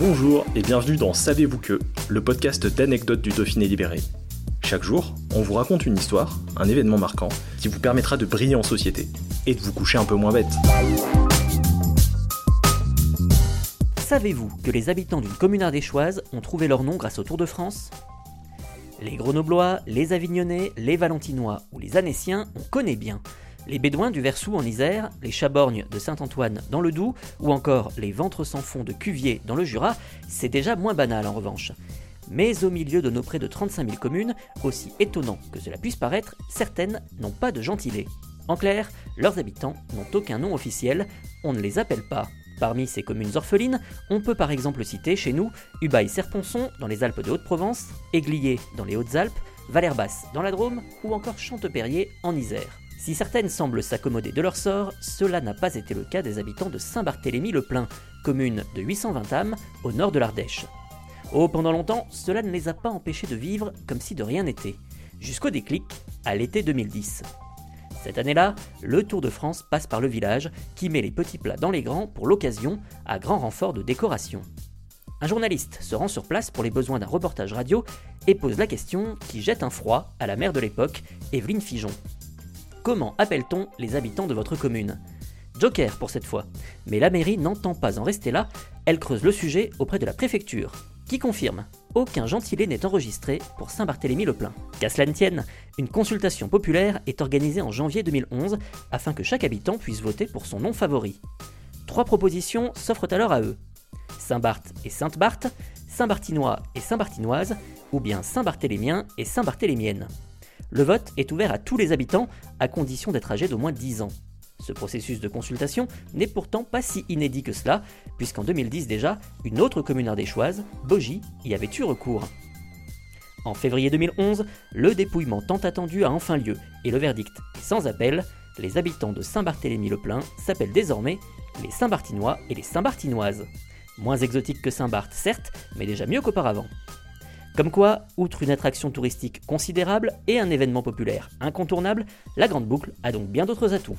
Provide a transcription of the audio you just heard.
Bonjour et bienvenue dans Savez-vous que, le podcast d'anecdotes du Dauphiné libéré. Chaque jour, on vous raconte une histoire, un événement marquant, qui vous permettra de briller en société et de vous coucher un peu moins bête. Savez-vous que les habitants d'une commune ardéchoise ont trouvé leur nom grâce au Tour de France? Les Grenoblois, les Avignonnais, les Valentinois ou les Annéciens, on connaît bien. Les Bédouins du Versou en Isère, les Chaborgnes de Saint-Antoine dans le Doubs, ou encore les Ventres sans fond de Cuvier dans le Jura, c'est déjà moins banal en revanche. Mais au milieu de nos près de 35 000 communes, aussi étonnant que cela puisse paraître, certaines n'ont pas de gentilé. En clair, leurs habitants n'ont aucun nom officiel, on ne les appelle pas. Parmi ces communes orphelines, on peut par exemple citer chez nous Ubaye-Serponçon dans les Alpes de Haute-Provence, Aiglier dans les Hautes-Alpes, Valère-Basse dans la Drôme ou encore Chanteperrier en Isère. Si certaines semblent s'accommoder de leur sort, cela n'a pas été le cas des habitants de Saint-Barthélemy-le-Plain, commune de 820 âmes au nord de l'Ardèche. Oh, pendant longtemps, cela ne les a pas empêchés de vivre comme si de rien n'était, jusqu'au déclic à l'été 2010. Cette année-là, le Tour de France passe par le village, qui met les petits plats dans les grands pour l'occasion, à grand renfort de décoration. Un journaliste se rend sur place pour les besoins d'un reportage radio et pose la question qui jette un froid à la mère de l'époque, Evelyne Figeon. Comment appelle-t-on les habitants de votre commune? Joker pour cette fois. Mais la mairie n'entend pas en rester là, elle creuse le sujet auprès de la préfecture, qui confirme aucun gentilé n'est enregistré pour Saint-Barthélemy-le-Plain. Qu'à cela ne tienne, une consultation populaire est organisée en janvier 2011 afin que chaque habitant puisse voter pour son nom favori. Trois propositions s'offrent alors à eux. Saint-Barth et Sainte-Barth, Saint-Barthinois et Saint-Barthinoise, ou bien Saint-Barthélémien et Saint-Barthélémienne. Le vote est ouvert à tous les habitants, à condition d'être âgés d'au moins 10 ans. Ce processus de consultation n'est pourtant pas si inédit que cela, puisqu'en 2010 déjà, une autre commune ardéchoise, Bogie, y avait eu recours. En février 2011, le dépouillement tant attendu a enfin lieu, et le verdict est sans appel, les habitants de Saint-Barthélemy-le-Plain s'appellent désormais les Saint-Barthinois et les Saint-Barthinoises. Moins exotique que Saint-Barth, certes, mais déjà mieux qu'auparavant. Comme quoi, outre une attraction touristique considérable et un événement populaire incontournable, la Grande Boucle a donc bien d'autres atouts.